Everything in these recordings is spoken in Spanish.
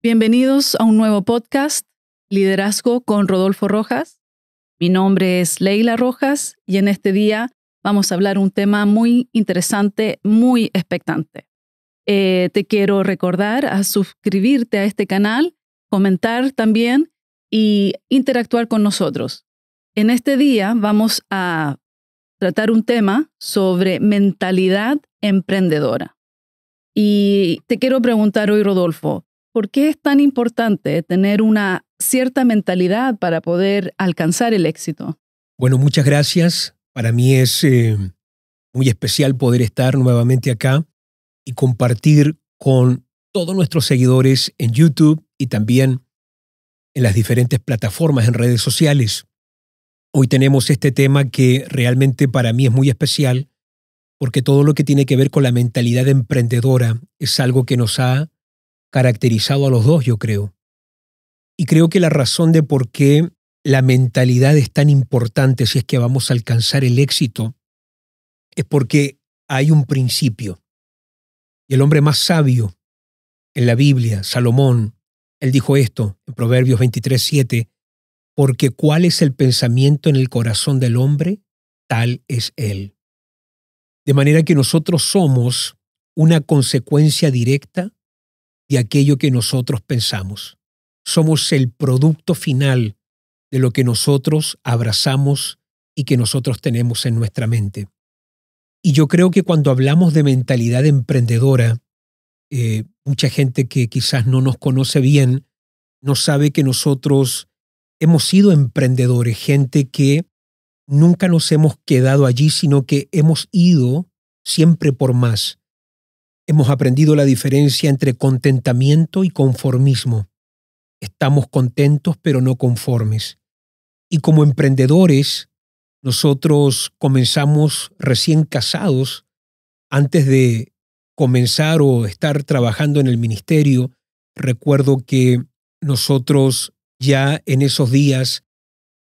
Bienvenidos a un nuevo podcast, Liderazgo con Rodolfo Rojas. Mi nombre es Leila Rojas y en este día vamos a hablar un tema muy interesante, muy expectante. Eh, te quiero recordar a suscribirte a este canal, comentar también y interactuar con nosotros. En este día vamos a tratar un tema sobre mentalidad emprendedora. Y te quiero preguntar hoy, Rodolfo, ¿por qué es tan importante tener una cierta mentalidad para poder alcanzar el éxito? Bueno, muchas gracias. Para mí es eh, muy especial poder estar nuevamente acá y compartir con todos nuestros seguidores en YouTube y también en las diferentes plataformas en redes sociales. Hoy tenemos este tema que realmente para mí es muy especial porque todo lo que tiene que ver con la mentalidad emprendedora es algo que nos ha caracterizado a los dos, yo creo. Y creo que la razón de por qué la mentalidad es tan importante si es que vamos a alcanzar el éxito es porque hay un principio. Y el hombre más sabio en la Biblia, Salomón, él dijo esto en Proverbios 23, 7, porque cuál es el pensamiento en el corazón del hombre, tal es él. De manera que nosotros somos una consecuencia directa de aquello que nosotros pensamos. Somos el producto final de lo que nosotros abrazamos y que nosotros tenemos en nuestra mente. Y yo creo que cuando hablamos de mentalidad emprendedora, eh, mucha gente que quizás no nos conoce bien no sabe que nosotros hemos sido emprendedores, gente que nunca nos hemos quedado allí, sino que hemos ido siempre por más. Hemos aprendido la diferencia entre contentamiento y conformismo. Estamos contentos pero no conformes. Y como emprendedores, nosotros comenzamos recién casados, antes de comenzar o estar trabajando en el ministerio, recuerdo que nosotros ya en esos días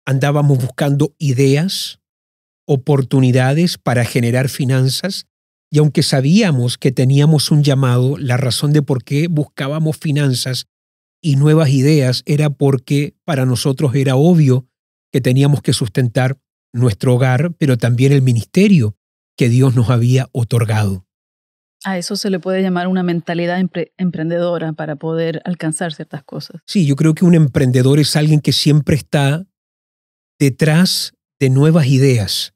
andábamos buscando ideas, oportunidades para generar finanzas y aunque sabíamos que teníamos un llamado, la razón de por qué buscábamos finanzas y nuevas ideas era porque para nosotros era obvio que teníamos que sustentar nuestro hogar, pero también el ministerio que Dios nos había otorgado. A eso se le puede llamar una mentalidad emprendedora para poder alcanzar ciertas cosas. Sí, yo creo que un emprendedor es alguien que siempre está detrás de nuevas ideas.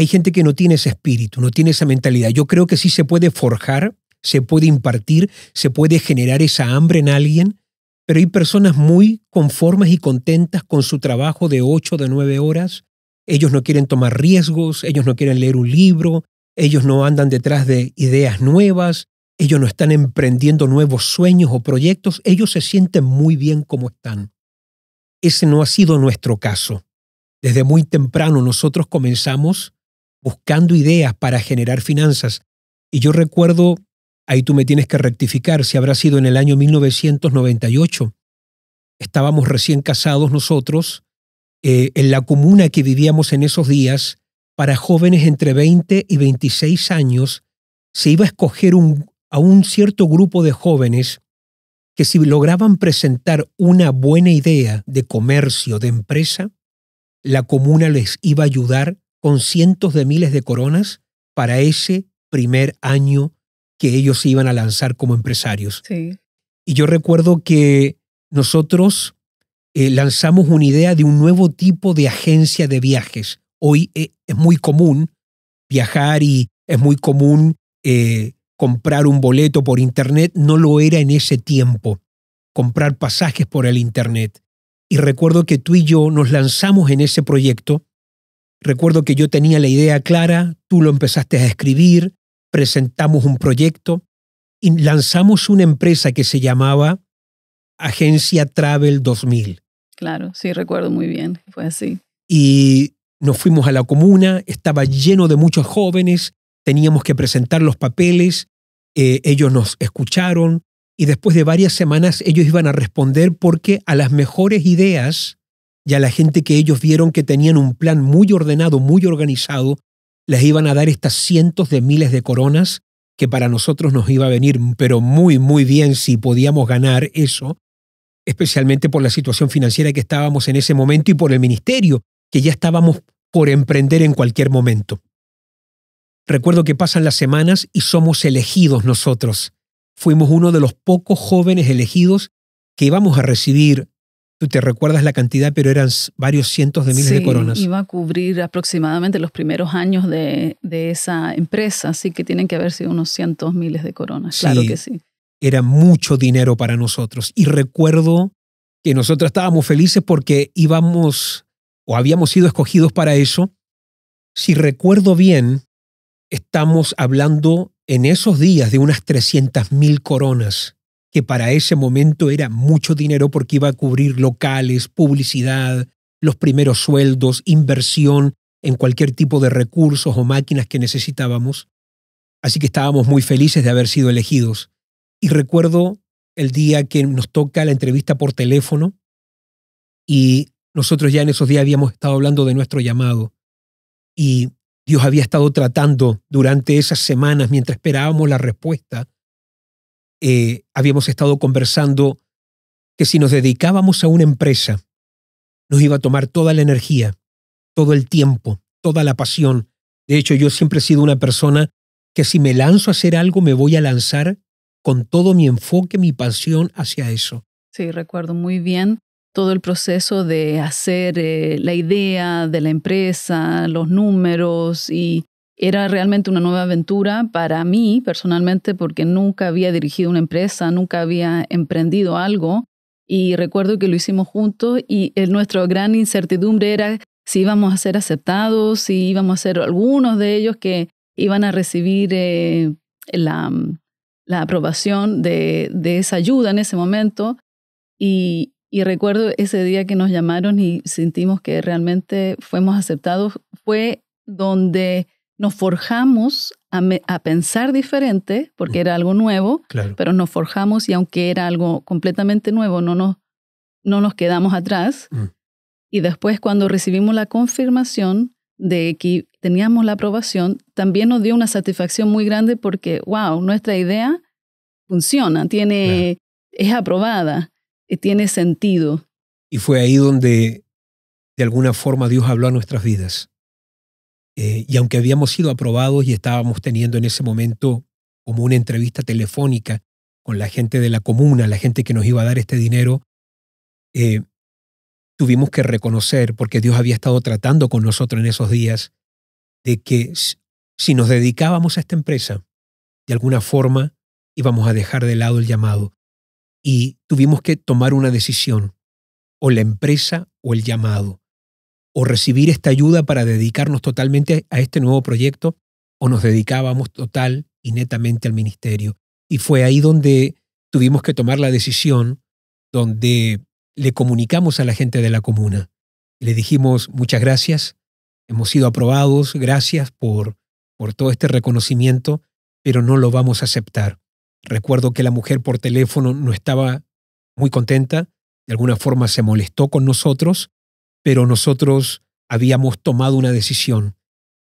Hay gente que no tiene ese espíritu, no tiene esa mentalidad. Yo creo que sí se puede forjar, se puede impartir, se puede generar esa hambre en alguien, pero hay personas muy conformes y contentas con su trabajo de 8 de 9 horas. Ellos no quieren tomar riesgos, ellos no quieren leer un libro, ellos no andan detrás de ideas nuevas, ellos no están emprendiendo nuevos sueños o proyectos, ellos se sienten muy bien como están. Ese no ha sido nuestro caso. Desde muy temprano nosotros comenzamos buscando ideas para generar finanzas. Y yo recuerdo, ahí tú me tienes que rectificar, si habrá sido en el año 1998. Estábamos recién casados nosotros, eh, en la comuna que vivíamos en esos días, para jóvenes entre 20 y 26 años, se iba a escoger a un cierto grupo de jóvenes que si lograban presentar una buena idea de comercio, de empresa, la comuna les iba a ayudar con cientos de miles de coronas para ese primer año que ellos iban a lanzar como empresarios. Y yo recuerdo que nosotros eh, lanzamos una idea de un nuevo tipo de agencia de viajes, Hoy eh, es muy común viajar y es muy común eh, comprar un boleto por Internet. No lo era en ese tiempo, comprar pasajes por el Internet. Y recuerdo que tú y yo nos lanzamos en ese proyecto. Recuerdo que yo tenía la idea clara, tú lo empezaste a escribir, presentamos un proyecto y lanzamos una empresa que se llamaba Agencia Travel 2000. Claro, sí, recuerdo muy bien, fue así. Y nos fuimos a la comuna, estaba lleno de muchos jóvenes, teníamos que presentar los papeles, eh, ellos nos escucharon y después de varias semanas ellos iban a responder porque a las mejores ideas y a la gente que ellos vieron que tenían un plan muy ordenado, muy organizado, les iban a dar estas cientos de miles de coronas que para nosotros nos iba a venir, pero muy, muy bien si podíamos ganar eso, especialmente por la situación financiera que estábamos en ese momento y por el ministerio, que ya estábamos por emprender en cualquier momento. Recuerdo que pasan las semanas y somos elegidos nosotros. Fuimos uno de los pocos jóvenes elegidos que íbamos a recibir Tú te recuerdas la cantidad, pero eran varios cientos de miles de coronas. Iba a cubrir aproximadamente los primeros años de, esa empresa, así que tienen que haber sido unos cientos miles de coronas. claro que sí. Era mucho dinero para nosotros. Y recuerdo que nosotros estábamos felices porque íbamos o habíamos sido escogidos para eso. Si recuerdo bien, estamos hablando en esos días de unas 300 mil coronas que para ese momento era mucho dinero porque iba a cubrir locales, publicidad, los primeros sueldos, inversión en cualquier tipo de recursos o máquinas que necesitábamos. Así que estábamos muy felices de haber sido elegidos. Y recuerdo el día que nos toca la entrevista por teléfono y nosotros ya en esos días habíamos estado hablando de nuestro llamado y Dios había estado tratando durante esas semanas mientras esperábamos la respuesta eh, habíamos estado conversando que si nos dedicábamos a una empresa, nos iba a tomar toda la energía, todo el tiempo, toda la pasión. De hecho, yo siempre he sido una persona que si me lanzo a hacer algo, me voy a lanzar con todo mi enfoque, mi pasión hacia eso. Sí, recuerdo muy bien todo el proceso de hacer eh, la idea de la empresa, los números y era realmente una nueva aventura para mí personalmente porque nunca había dirigido una empresa, nunca había emprendido algo y recuerdo que lo hicimos juntos y nuestra gran incertidumbre era si íbamos a ser aceptados, si íbamos a ser algunos de ellos que iban a recibir eh, la, aprobación de, de, esa ayuda en ese momento. Y, y recuerdo ese día que nos llamaron y sentimos que realmente fuimos aceptados, fue donde nos forjamos a, pensar diferente, porque era algo nuevo, pero nos forjamos y aunque era algo completamente nuevo, no nos, no nos quedamos atrás. Mm. Y después cuando recibimos la confirmación de que teníamos la aprobación, también nos dio una satisfacción muy grande porque, wow, nuestra idea funciona, tiene, es aprobada, eh, tiene sentido. Y fue ahí donde de alguna forma Dios habló a nuestras vidas. Eh, y aunque habíamos sido aprobados y estábamos teniendo en ese momento como una entrevista telefónica con la gente de la comuna, la gente que nos iba a dar este dinero, eh, tuvimos que reconocer, porque Dios había estado tratando con nosotros en esos días, de que si nos dedicábamos a esta empresa, de alguna forma íbamos a dejar de lado el llamado. Y tuvimos que tomar una decisión, o la empresa o el llamado o recibir esta ayuda para dedicarnos totalmente a este nuevo proyecto o nos dedicábamos total y netamente al ministerio. Y fue ahí donde tuvimos que tomar la decisión, donde le comunicamos a la gente de la comuna. Le dijimos muchas gracias, hemos sido aprobados, gracias por, por todo este reconocimiento, pero no lo vamos a aceptar. Recuerdo que la mujer por teléfono no estaba muy contenta, de alguna forma se molestó con nosotros pero nosotros habíamos tomado una decisión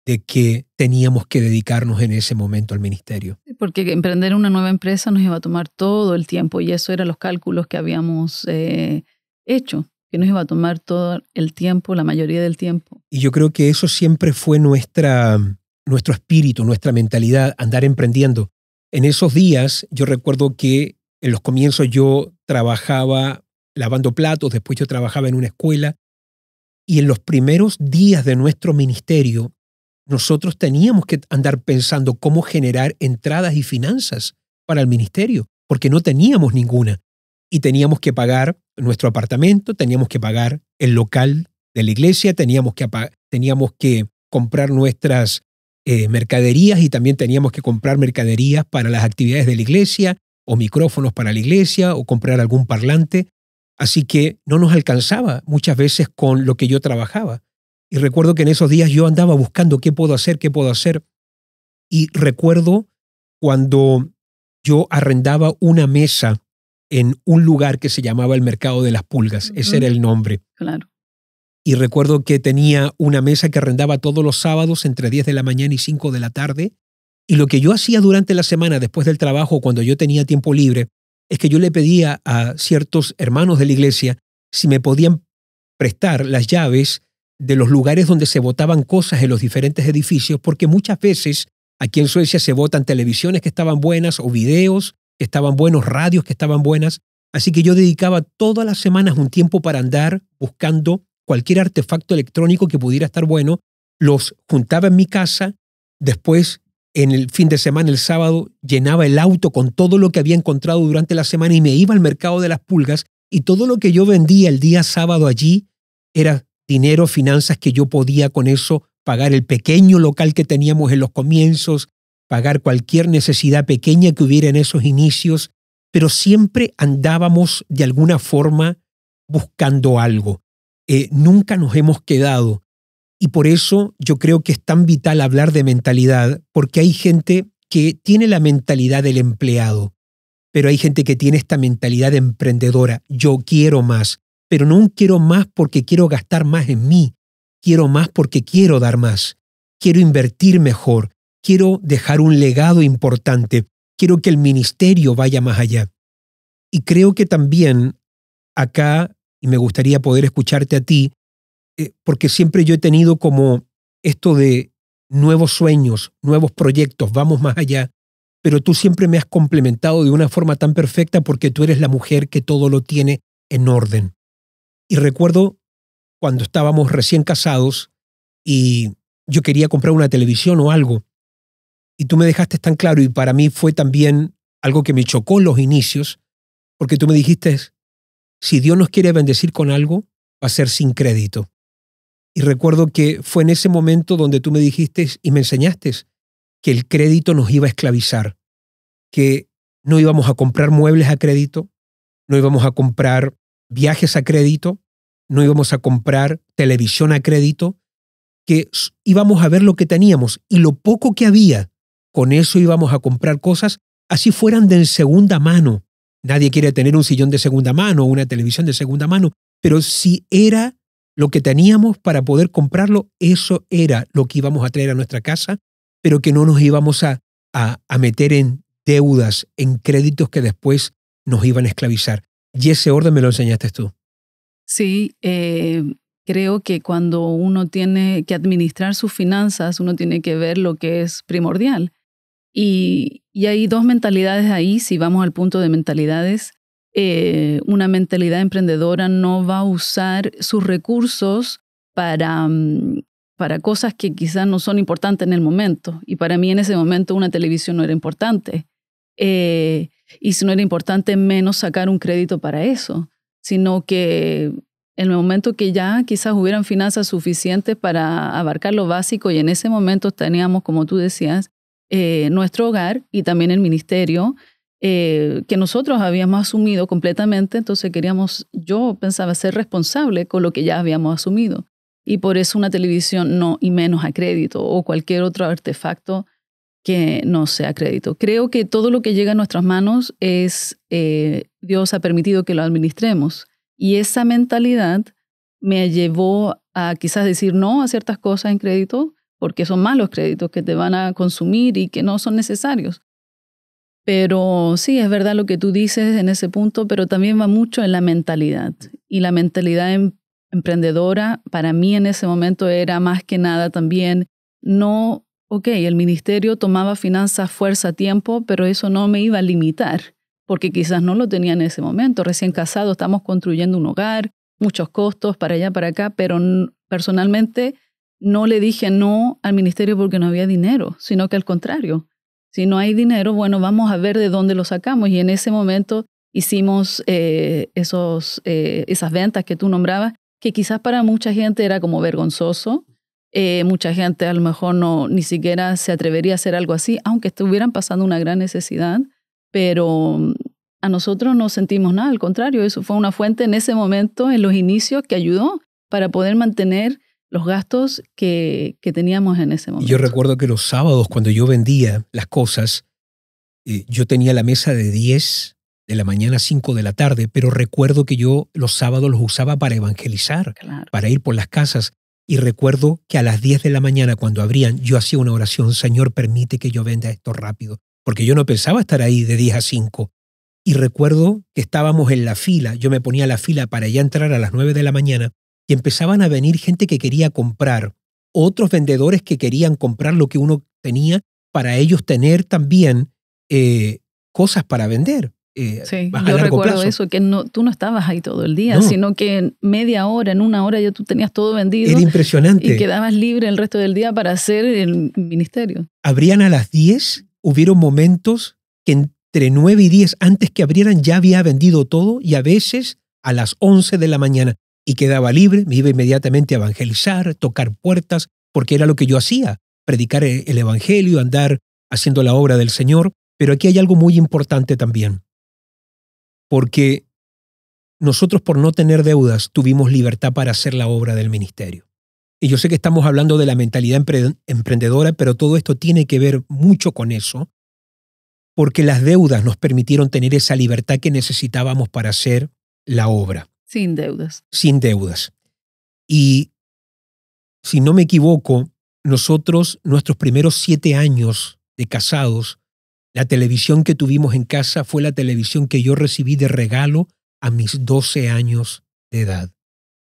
de que teníamos que dedicarnos en ese momento al ministerio. Porque emprender una nueva empresa nos iba a tomar todo el tiempo y eso eran los cálculos que habíamos eh, hecho, que nos iba a tomar todo el tiempo, la mayoría del tiempo. Y yo creo que eso siempre fue nuestra, nuestro espíritu, nuestra mentalidad, andar emprendiendo. En esos días yo recuerdo que en los comienzos yo trabajaba lavando platos, después yo trabajaba en una escuela y en los primeros días de nuestro ministerio, nosotros teníamos que andar pensando cómo generar entradas y finanzas para el ministerio, porque no teníamos ninguna. Y teníamos que pagar nuestro apartamento, teníamos que pagar el local de la iglesia, teníamos que, teníamos que comprar nuestras eh, mercaderías y también teníamos que comprar mercaderías para las actividades de la iglesia o micrófonos para la iglesia o comprar algún parlante. Así que no nos alcanzaba muchas veces con lo que yo trabajaba. Y recuerdo que en esos días yo andaba buscando qué puedo hacer, qué puedo hacer. Y recuerdo cuando yo arrendaba una mesa en un lugar que se llamaba el Mercado de las Pulgas. Ese era el nombre. Claro. Y recuerdo que tenía una mesa que arrendaba todos los sábados entre 10 de la mañana y 5 de la tarde. Y lo que yo hacía durante la semana, después del trabajo, cuando yo tenía tiempo libre, es que yo le pedía a ciertos hermanos de la iglesia si me podían prestar las llaves de los lugares donde se votaban cosas en los diferentes edificios, porque muchas veces aquí en Suecia se votan televisiones que estaban buenas o videos que estaban buenos, radios que estaban buenas. Así que yo dedicaba todas las semanas un tiempo para andar buscando cualquier artefacto electrónico que pudiera estar bueno, los juntaba en mi casa, después en el fin de semana, el sábado, llenaba el auto con todo lo que había encontrado durante la semana y me iba al mercado de las pulgas y todo lo que yo vendía el día sábado allí era dinero, finanzas que yo podía con eso pagar el pequeño local que teníamos en los comienzos, pagar cualquier necesidad pequeña que hubiera en esos inicios, pero siempre andábamos de alguna forma buscando algo. Eh, nunca nos hemos quedado y por eso yo creo que es tan vital hablar de mentalidad, porque hay gente que tiene la mentalidad del empleado, pero hay gente que tiene esta mentalidad emprendedora. Yo quiero más, pero no quiero más porque quiero gastar más en mí, quiero más porque quiero dar más, quiero invertir mejor, quiero dejar un legado importante, quiero que el ministerio vaya más allá. Y creo que también acá, y me gustaría poder escucharte a ti, eh, porque siempre yo he tenido como esto de nuevos sueños, nuevos proyectos, vamos más allá, pero tú siempre me has complementado de una forma tan perfecta porque tú eres la mujer que todo lo tiene en orden. Y recuerdo cuando estábamos recién casados y yo quería comprar una televisión o algo, y tú me dejaste tan claro y para mí fue también algo que me chocó en los inicios, porque tú me dijiste, si Dios nos quiere bendecir con algo, va a ser sin crédito. Y recuerdo que fue en ese momento donde tú me dijiste y me enseñaste que el crédito nos iba a esclavizar, que no íbamos a comprar muebles a crédito, no íbamos a comprar viajes a crédito, no íbamos a comprar televisión a crédito, que íbamos a ver lo que teníamos y lo poco que había, con eso íbamos a comprar cosas así fueran de segunda mano. Nadie quiere tener un sillón de segunda mano o una televisión de segunda mano, pero si era lo que teníamos para poder comprarlo, eso era lo que íbamos a traer a nuestra casa, pero que no nos íbamos a, a, meter en deudas, en créditos que después nos iban a esclavizar. Y ese orden me lo enseñaste tú. Sí, eh, creo que cuando uno tiene que administrar sus finanzas, uno tiene que ver lo que es primordial. Y, y hay dos mentalidades ahí, si vamos al punto de mentalidades. Eh, una mentalidad emprendedora no va a usar sus recursos para, mm, para cosas que quizás no son importantes en el momento. Y para mí en ese momento una televisión no era importante. Eh, y si no era importante, menos sacar un crédito para eso, sino que en el momento que ya quizás hubieran finanzas suficientes para abarcar lo básico y en ese momento teníamos, como tú decías, eh, nuestro hogar y también el ministerio, eh, que nosotros habíamos asumido completamente, entonces queríamos, yo pensaba ser responsable con lo que ya habíamos asumido. Y por eso una televisión no y menos a crédito o cualquier otro artefacto que no sea crédito. Creo que todo lo que llega a nuestras manos es, eh, Dios ha permitido que lo administremos. Y esa mentalidad me llevó a quizás decir no a ciertas cosas en crédito, porque son malos créditos que te van a consumir y que no son necesarios. Pero sí, es verdad lo que tú dices en ese punto, pero también va mucho en la mentalidad. Y la mentalidad em, emprendedora para mí en ese momento era más que nada también no, ok, el ministerio tomaba finanzas, fuerza, tiempo, pero eso no me iba a limitar, porque quizás no lo tenía en ese momento. Recién casado, estamos construyendo un hogar, muchos costos para allá, para acá, pero personalmente no le dije no al ministerio porque no había dinero, sino que al contrario si no hay dinero, bueno, vamos a ver de dónde lo sacamos. Y en ese momento hicimos eh, esos, eh, esas ventas que tú nombrabas, que quizás para mucha gente era como vergonzoso. Eh, mucha gente a lo mejor no ni siquiera se atrevería a hacer algo así, aunque estuvieran pasando una gran necesidad. Pero mm, a nosotros no sentimos nada, al contrario, eso fue una fuente en ese momento, en los inicios, que ayudó para poder mantener los gastos que, que teníamos en ese momento. Yo recuerdo que los sábados, cuando yo vendía las cosas, eh, yo tenía la mesa de 10 de la mañana a 5 de la tarde, pero recuerdo que yo los sábados los usaba para evangelizar, para ir por las casas. Y recuerdo que a las 10 de la mañana, cuando abrían, yo hacía una oración, Señor, permite que yo venda esto rápido, porque yo no pensaba estar ahí de 10 a 5. Y recuerdo que estábamos en la fila, yo me ponía la fila para ya entrar a las 9 de la mañana, y empezaban a venir gente que quería comprar, otros vendedores que querían comprar lo que uno tenía para ellos tener también eh, cosas para vender. Eh, sí, yo recuerdo eso, que no, tú no estabas ahí todo el día, sino que en media hora, en una hora ya tú tenías todo vendido. Era impresionante. Y quedabas libre el resto del día para hacer el ministerio. Abrían a las 10, hubieron momentos que entre 9 y 10, antes que abrieran, ya había vendido todo y a veces a las 11 de la mañana y quedaba libre, me iba inmediatamente a evangelizar, tocar puertas, porque era lo que yo hacía, predicar el Evangelio, andar haciendo la obra del Señor. Pero aquí hay algo muy importante también, porque nosotros por no tener deudas tuvimos libertad para hacer la obra del ministerio. Y yo sé que estamos hablando de la mentalidad emprendedora, pero todo esto tiene que ver mucho con eso, porque las deudas nos permitieron tener esa libertad que necesitábamos para hacer la obra. Sin deudas. Sin deudas. Y si no me equivoco, nosotros, nuestros primeros siete años de casados, la televisión que tuvimos en casa fue la televisión que yo recibí de regalo a mis 12 años de edad.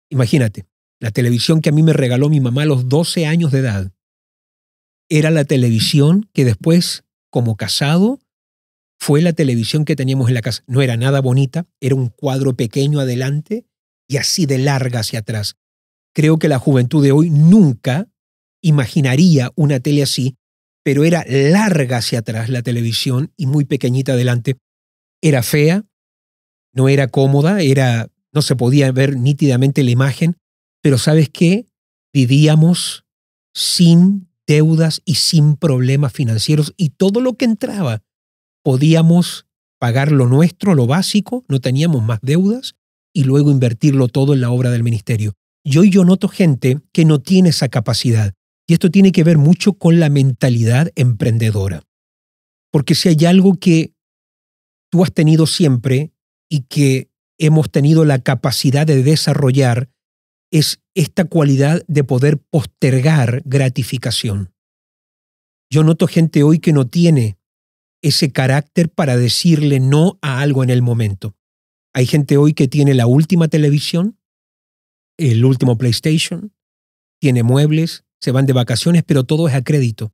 Imagínate, la televisión que a mí me regaló mi mamá a los 12 años de edad era la televisión que después, como casado, fue la televisión que teníamos en la casa. No era nada bonita, era un cuadro pequeño adelante y así de larga hacia atrás. Creo que la juventud de hoy nunca imaginaría una tele así, pero era larga hacia atrás la televisión y muy pequeñita adelante. Era fea, no era cómoda, era no se podía ver nítidamente la imagen, pero ¿sabes qué? Vivíamos sin deudas y sin problemas financieros y todo lo que entraba podíamos pagar lo nuestro, lo básico, no teníamos más deudas y luego invertirlo todo en la obra del ministerio. Y hoy yo noto gente que no tiene esa capacidad. Y esto tiene que ver mucho con la mentalidad emprendedora. Porque si hay algo que tú has tenido siempre y que hemos tenido la capacidad de desarrollar, es esta cualidad de poder postergar gratificación. Yo noto gente hoy que no tiene ese carácter para decirle no a algo en el momento. Hay gente hoy que tiene la última televisión, el último PlayStation, tiene muebles, se van de vacaciones, pero todo es a crédito.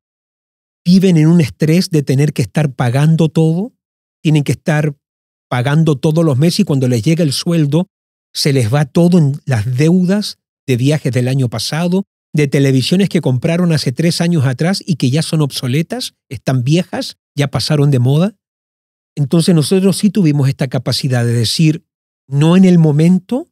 Viven en un estrés de tener que estar pagando todo, tienen que estar pagando todos los meses y cuando les llega el sueldo, se les va todo en las deudas de viajes del año pasado, de televisiones que compraron hace tres años atrás y que ya son obsoletas, están viejas, ya pasaron de moda. Entonces nosotros sí tuvimos esta capacidad de decir no en el momento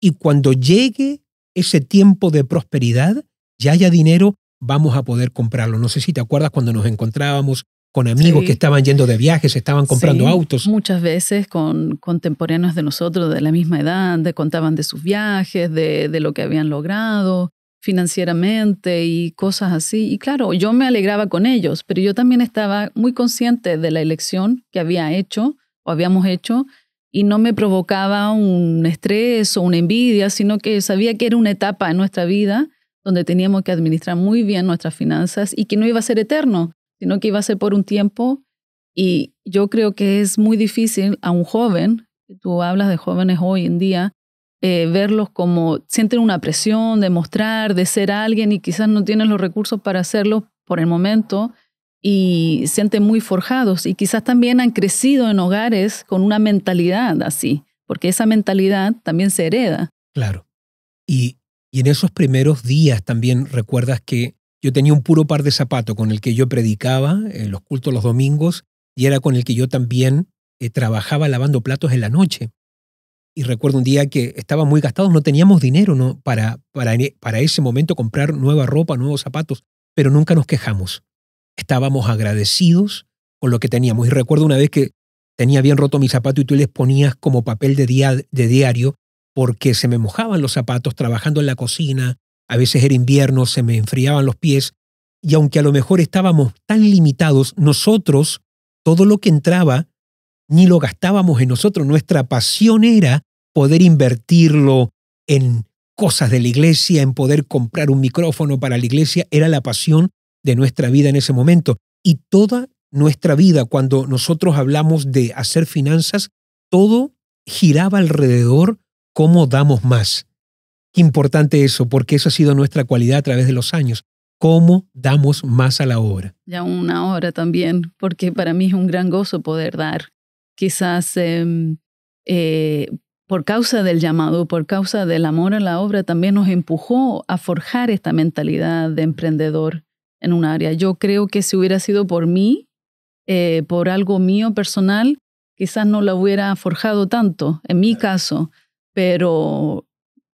y cuando llegue ese tiempo de prosperidad, ya haya dinero, vamos a poder comprarlo. No sé si te acuerdas cuando nos encontrábamos con amigos que estaban yendo de viajes, estaban comprando autos. Muchas veces con contemporáneos de nosotros de la misma edad, de, contaban de sus viajes, de, de lo que habían logrado financieramente y cosas así. Y claro, yo me alegraba con ellos, pero yo también estaba muy consciente de la elección que había hecho o habíamos hecho y no me provocaba un estrés o una envidia, sino que sabía que era una etapa en nuestra vida donde teníamos que administrar muy bien nuestras finanzas y que no iba a ser eterno, sino que iba a ser por un tiempo. Y yo creo que es muy difícil a un joven, tú hablas de jóvenes hoy en día, eh, verlos como sienten una presión de mostrar, de ser alguien y quizás no tienen los recursos para hacerlo por el momento y sienten muy forjados y quizás también han crecido en hogares con una mentalidad así, porque esa mentalidad también se hereda. Claro. Y, y en esos primeros días también recuerdas que yo tenía un puro par de zapatos con el que yo predicaba en los cultos los domingos y era con el que yo también eh, trabajaba lavando platos en la noche y recuerdo un día que estaba muy gastados, no teníamos dinero ¿no? Para, para, para ese momento comprar nueva ropa, nuevos zapatos, pero nunca nos quejamos. Estábamos agradecidos con lo que teníamos. Y recuerdo una vez que tenía bien roto mi zapato y tú les ponías como papel de, día, de diario porque se me mojaban los zapatos trabajando en la cocina, a veces era invierno, se me enfriaban los pies, y aunque a lo mejor estábamos tan limitados, nosotros, todo lo que entraba ni lo gastábamos en nosotros. Nuestra pasión era poder invertirlo en cosas de la iglesia, en poder comprar un micrófono para la iglesia, era la pasión de nuestra vida en ese momento. Y toda nuestra vida, cuando nosotros hablamos de hacer finanzas, todo giraba alrededor cómo damos más. Qué importante eso, porque eso ha sido nuestra cualidad a través de los años. ¿Cómo damos más a la obra? Ya una hora también, porque para mí es un gran gozo poder dar. Quizás em, eh, por causa del llamado, por causa del amor a la obra, también nos empujó a forjar esta mentalidad de emprendedor en un área. Yo creo que si hubiera sido por mí, eh, por algo mío personal, quizás no la hubiera forjado tanto, en mi caso, pero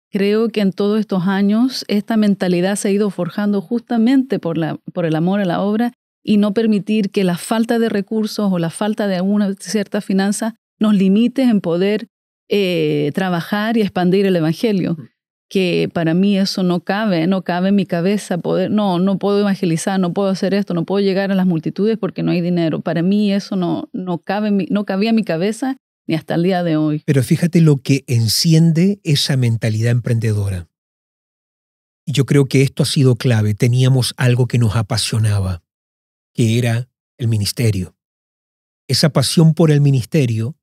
creo que en todos estos años esta mentalidad se ha ido forjando justamente por, la, por el amor a la obra y no permitir que la falta de recursos o la falta de alguna cierta finanza nos limite en poder eh, trabajar y expandir el Evangelio. Que para mí eso no cabe, no cabe en mi cabeza poder, no, no puedo evangelizar, no puedo hacer esto, no puedo llegar a las multitudes porque no hay dinero. Para mí eso no, no, cabe, no cabía en mi cabeza ni hasta el día de hoy. Pero fíjate lo que enciende esa mentalidad emprendedora. Y yo creo que esto ha sido clave. Teníamos algo que nos apasionaba, que era el ministerio. Esa pasión por el ministerio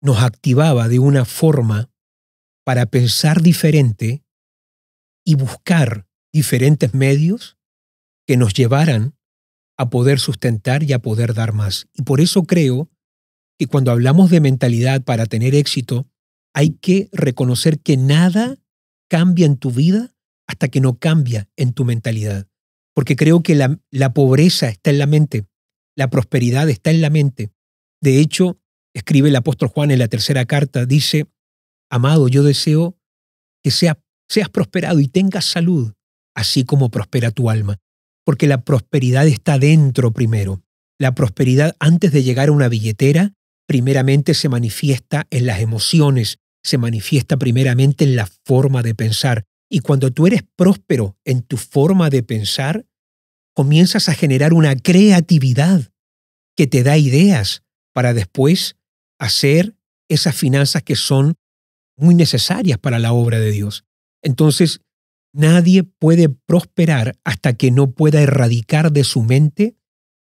nos activaba de una forma para pensar diferente y buscar diferentes medios que nos llevaran a poder sustentar y a poder dar más. Y por eso creo que cuando hablamos de mentalidad para tener éxito, hay que reconocer que nada cambia en tu vida hasta que no cambia en tu mentalidad. Porque creo que la, la pobreza está en la mente, la prosperidad está en la mente. De hecho, escribe el apóstol Juan en la tercera carta, dice, amado, yo deseo que sea, seas prosperado y tengas salud, así como prospera tu alma. Porque la prosperidad está dentro primero. La prosperidad antes de llegar a una billetera primeramente se manifiesta en las emociones, se manifiesta primeramente en la forma de pensar. Y cuando tú eres próspero en tu forma de pensar, comienzas a generar una creatividad que te da ideas para después hacer esas finanzas que son muy necesarias para la obra de Dios. Entonces, nadie puede prosperar hasta que no pueda erradicar de su mente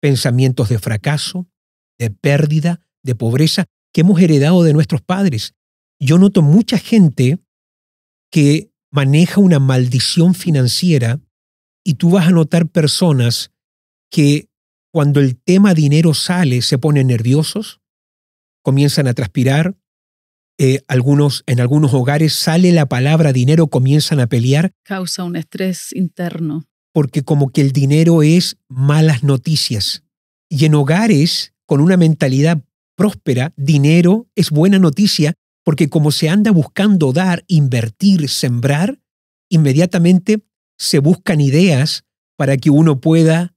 pensamientos de fracaso, de pérdida, de pobreza que hemos heredado de nuestros padres. Yo noto mucha gente que maneja una maldición financiera y tú vas a notar personas que cuando el tema dinero sale se ponen nerviosos, comienzan a transpirar, eh, algunos, en algunos hogares sale la palabra dinero, comienzan a pelear. Causa un estrés interno. Porque como que el dinero es malas noticias. Y en hogares con una mentalidad próspera, dinero es buena noticia porque como se anda buscando dar, invertir, sembrar, inmediatamente se buscan ideas para que uno pueda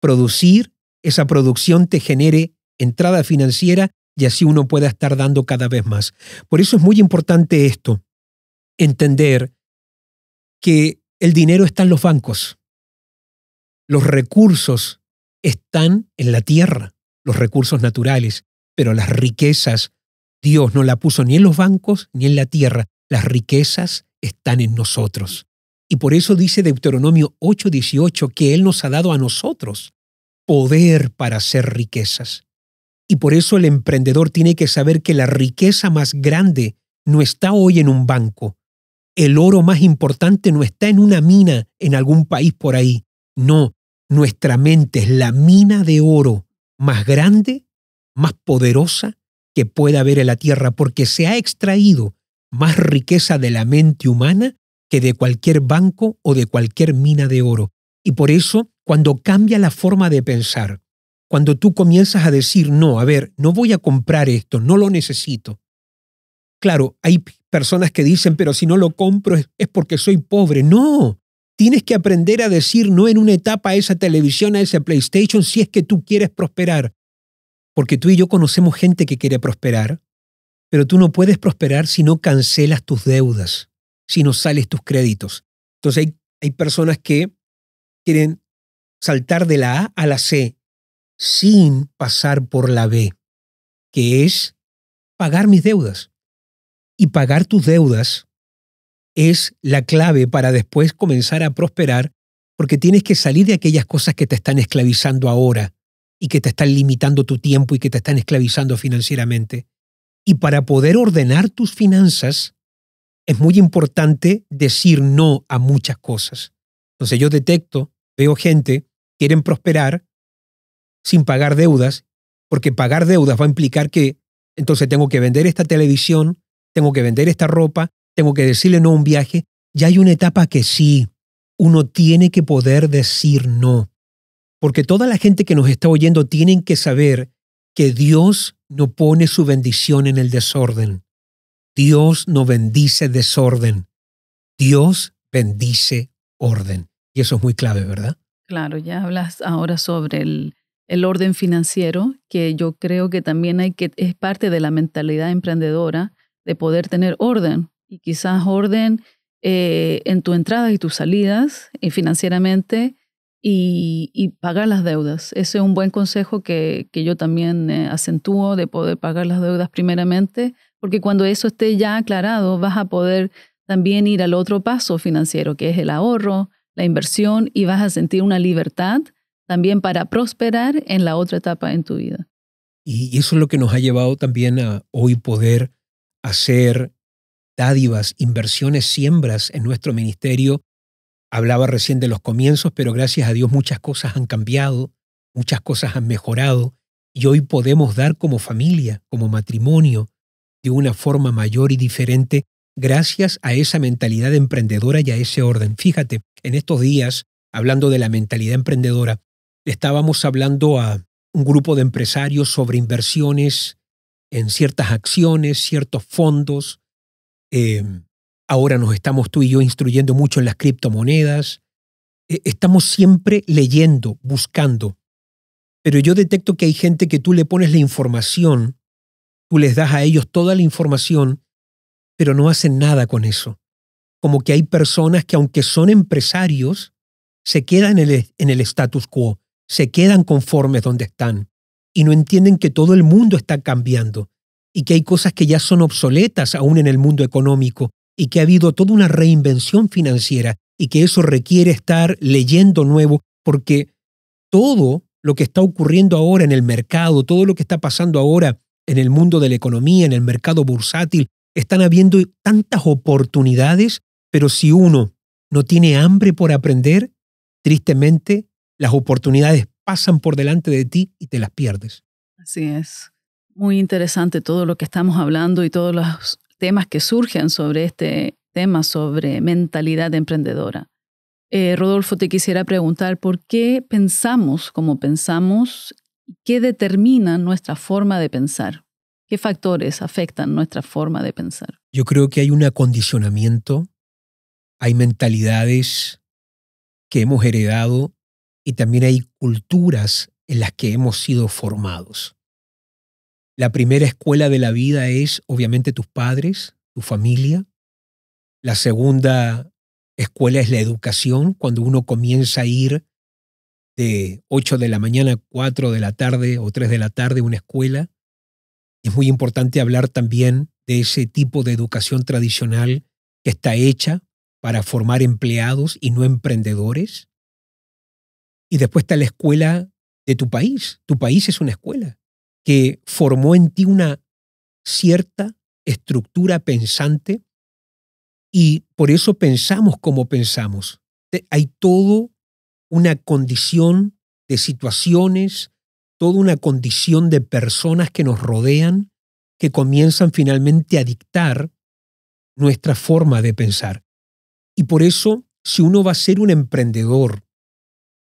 producir, esa producción te genere entrada financiera y así uno pueda estar dando cada vez más. Por eso es muy importante esto, entender que el dinero está en los bancos, los recursos están en la tierra, los recursos naturales, pero las riquezas Dios no la puso ni en los bancos ni en la tierra. Las riquezas están en nosotros. Y por eso dice Deuteronomio 8:18 que Él nos ha dado a nosotros poder para hacer riquezas. Y por eso el emprendedor tiene que saber que la riqueza más grande no está hoy en un banco. El oro más importante no está en una mina en algún país por ahí. No, nuestra mente es la mina de oro más grande más poderosa que pueda haber en la tierra, porque se ha extraído más riqueza de la mente humana que de cualquier banco o de cualquier mina de oro. Y por eso, cuando cambia la forma de pensar, cuando tú comienzas a decir, no, a ver, no voy a comprar esto, no lo necesito. Claro, hay personas que dicen, pero si no lo compro es, porque soy pobre. No, tienes que aprender a decir no en una etapa a esa televisión, a ese PlayStation, si es que tú quieres prosperar. Porque tú y yo conocemos gente que quiere prosperar, pero tú no puedes prosperar si no cancelas tus deudas, si no sales tus créditos. Entonces hay, hay personas que quieren saltar de la A a la C sin pasar por la B, que es pagar mis deudas. Y pagar tus deudas es la clave para después comenzar a prosperar porque tienes que salir de aquellas cosas que te están esclavizando ahora y que te están limitando tu tiempo y que te están esclavizando financieramente. Y para poder ordenar tus finanzas, es muy importante decir no a muchas cosas. Entonces yo detecto, veo gente, quieren prosperar sin pagar deudas, porque pagar deudas va a implicar que entonces tengo que vender esta televisión, tengo que vender esta ropa, tengo que decirle no a un viaje. Ya hay una etapa que sí, uno tiene que poder decir no. Porque toda la gente que nos está oyendo tienen que saber que Dios no pone su bendición en el desorden. Dios no bendice desorden. Dios bendice orden. Y eso es muy clave, ¿verdad? Claro, ya hablas ahora sobre el, el orden financiero, que yo creo que también hay que, es parte de la mentalidad emprendedora de poder tener orden. Y quizás orden eh, en tu entrada y tus salidas y financieramente y, pagar las deudas. Ese es un buen consejo que, yo también eh, acentúo de poder pagar las deudas primeramente porque cuando eso esté ya aclarado, vas a poder también ir al otro paso financiero, que es el ahorro, la inversión, y vas a sentir una libertad también para prosperar en la otra etapa en tu vida. Y eso es lo que nos ha llevado también a hoy poder hacer dádivas, inversiones, siembras en nuestro ministerio. Hablaba recién de los comienzos, pero gracias a Dios muchas cosas han cambiado, muchas cosas han mejorado y hoy podemos dar como familia, como matrimonio, de una forma mayor y diferente gracias a esa mentalidad emprendedora y a ese orden. Fíjate, en estos días, hablando de la mentalidad emprendedora, estábamos hablando a un grupo de empresarios sobre inversiones en ciertas acciones, ciertos fondos. Eh, ahora nos estamos tú y yo instruyendo mucho en las criptomonedas. E, estamos siempre leyendo, buscando. Pero yo detecto que hay gente que tú le pones la información Tú les das a ellos toda la información, pero no hacen nada con eso. Como que hay personas que aunque son empresarios, se quedan en el, en el status quo, se quedan conformes donde están y no entienden que todo el mundo está cambiando y que hay cosas que ya son obsoletas aún en el mundo económico y que ha habido toda una reinvención financiera y que eso requiere estar leyendo nuevo porque todo lo que está ocurriendo ahora en el mercado, todo lo que está pasando ahora en el mundo de la economía, en el mercado bursátil, están habiendo tantas oportunidades, pero si uno no tiene hambre por aprender, tristemente las oportunidades pasan por delante de ti y te las pierdes. Así es. Muy interesante todo lo que estamos hablando y todos los temas que surgen sobre este tema, sobre mentalidad emprendedora. Eh, Rodolfo, te quisiera preguntar por qué pensamos como pensamos ¿Qué determina nuestra forma de pensar? ¿Qué factores afectan nuestra forma de pensar? Yo creo que hay un acondicionamiento, hay mentalidades que hemos heredado y también hay culturas en las que hemos sido formados. La primera escuela de la vida es obviamente tus padres, tu familia. La segunda escuela es la educación, cuando uno comienza a ir de 8 de la mañana a 4 de la tarde o 3 de la tarde una escuela. Es muy importante hablar también de ese tipo de educación tradicional que está hecha para formar empleados y no emprendedores. Y después está la escuela de tu país. Tu país es una escuela que formó en ti una cierta estructura pensante y por eso pensamos como pensamos. Hay todo una condición de situaciones, toda una condición de personas que nos rodean que comienzan finalmente a dictar nuestra forma de pensar. Y por eso, si uno va a ser un emprendedor,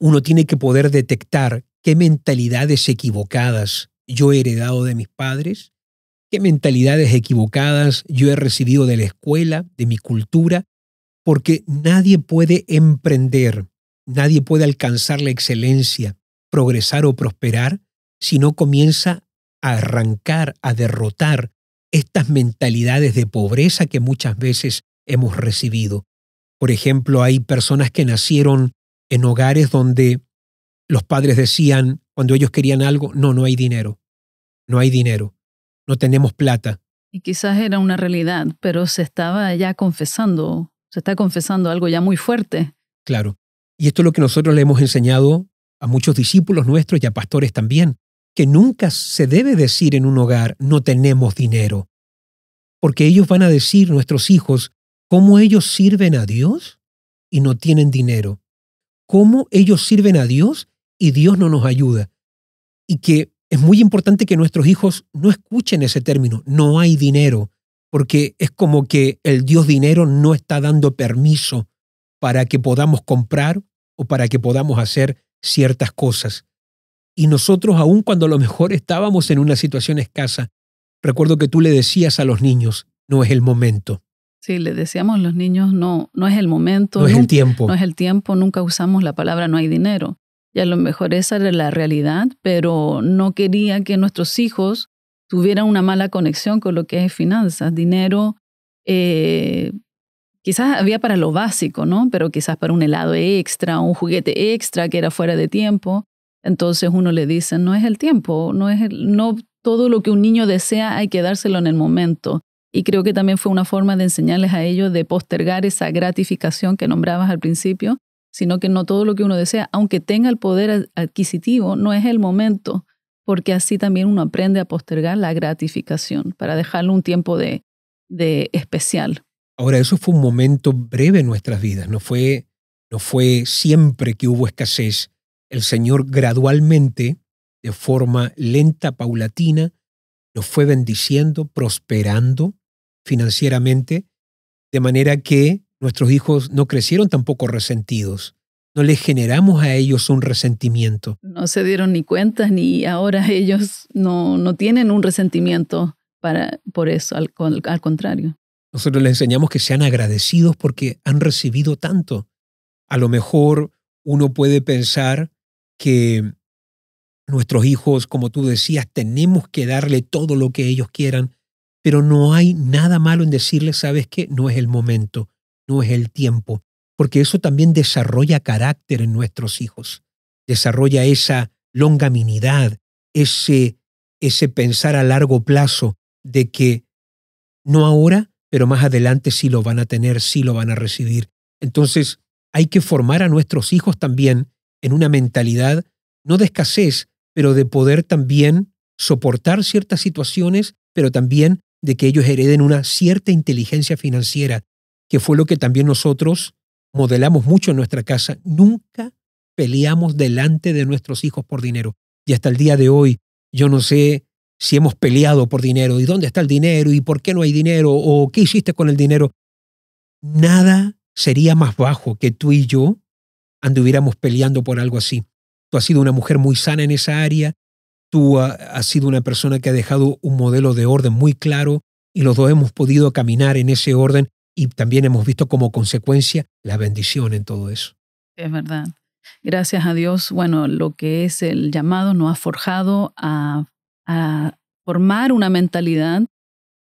uno tiene que poder detectar qué mentalidades equivocadas yo he heredado de mis padres, qué mentalidades equivocadas yo he recibido de la escuela, de mi cultura, porque nadie puede emprender Nadie puede alcanzar la excelencia, progresar o prosperar si no comienza a arrancar, a derrotar estas mentalidades de pobreza que muchas veces hemos recibido. Por ejemplo, hay personas que nacieron en hogares donde los padres decían, cuando ellos querían algo, no, no hay dinero, no hay dinero, no tenemos plata. Y quizás era una realidad, pero se estaba ya confesando Se está confesando algo ya muy fuerte. Claro. Y esto es lo que nosotros le hemos enseñado a muchos discípulos nuestros y a pastores también, que nunca se debe decir en un hogar no tenemos dinero, porque ellos van a decir, nuestros hijos, cómo ellos sirven a Dios y no tienen dinero, cómo ellos sirven a Dios y Dios no nos ayuda. Y que es muy importante que nuestros hijos no escuchen ese término, no hay dinero, porque es como que el Dios dinero no está dando permiso para que podamos comprar o para que podamos hacer ciertas cosas. Y nosotros, aun cuando a lo mejor estábamos en una situación escasa, recuerdo que tú le decías a los niños, no es el momento. Sí, le decíamos a los niños, no, no es el momento. No es el tiempo. No es el tiempo, nunca usamos la palabra no hay dinero. Y a lo mejor esa era la realidad, pero no quería que nuestros hijos tuvieran una mala conexión con lo que es finanzas, dinero. Eh, quizás había para lo básico, ¿no? Pero quizás para un helado extra, un juguete extra que era fuera de tiempo. Entonces uno le dice, no es el tiempo, no es no todo lo que un niño desea hay que dárselo en el momento. Y creo que también fue una forma de enseñarles a ellos de postergar esa gratificación que nombrabas al principio, sino que no todo lo que uno desea, aunque tenga el poder adquisitivo, no es el momento, porque así también uno aprende a postergar la gratificación para dejarle un tiempo de, de especial. Ahora, eso fue un momento breve en nuestras vidas, no fue, no fue siempre que hubo escasez. El Señor gradualmente, de forma lenta, paulatina, nos fue bendiciendo, prosperando financieramente, de manera que nuestros hijos no crecieron tampoco resentidos. No les generamos a ellos un resentimiento. No se dieron ni cuenta, ni ahora ellos no, no tienen un resentimiento para, por eso, al, al contrario. Nosotros les enseñamos que sean agradecidos porque han recibido tanto. A lo mejor uno puede pensar que nuestros hijos, como tú decías, tenemos que darle todo lo que ellos quieran, pero no hay nada malo en decirles, sabes que no es el momento, no es el tiempo, porque eso también desarrolla carácter en nuestros hijos, desarrolla esa longaminidad, ese, ese pensar a largo plazo de que no ahora, pero más adelante sí lo van a tener, sí lo van a recibir. Entonces, hay que formar a nuestros hijos también en una mentalidad no de escasez, pero de poder también soportar ciertas situaciones, pero también de que ellos hereden una cierta inteligencia financiera, que fue lo que también nosotros modelamos mucho en nuestra casa. Nunca peleamos delante de nuestros hijos por dinero. Y hasta el día de hoy, yo no sé si hemos peleado por dinero y dónde está el dinero y por qué no hay dinero o qué hiciste con el dinero. Nada sería más bajo que tú y yo anduviéramos peleando por algo así. Tú has sido una mujer muy sana en esa área, tú has sido una persona que ha dejado un modelo de orden muy claro y los dos hemos podido caminar en ese orden y también hemos visto como consecuencia la bendición en todo eso. Es verdad. Gracias a Dios, bueno, lo que es el llamado nos ha forjado a, a formar una mentalidad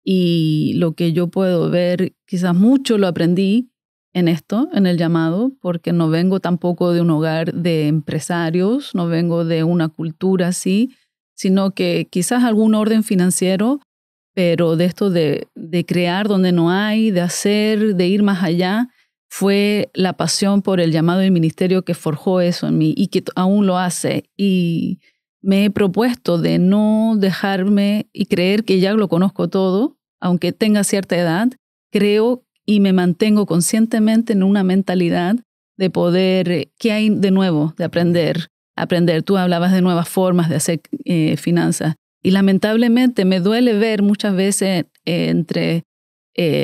y lo que yo puedo ver, quizás mucho lo aprendí en esto, en el llamado, porque no vengo tampoco de un hogar de empresarios, no vengo de una cultura así, sino que quizás algún orden financiero, pero de esto de, de crear donde no hay, de hacer, de ir más allá, fue la pasión por el llamado del ministerio que forjó eso en mí y que aún lo hace. Y me he propuesto de no dejarme y creer que ya lo conozco todo, aunque tenga cierta edad, creo y me mantengo conscientemente en una mentalidad de poder, eh, ¿qué hay de nuevo? De aprender, aprender. Tú hablabas de nuevas formas de hacer eh, finanzas y lamentablemente me duele ver muchas veces eh, entre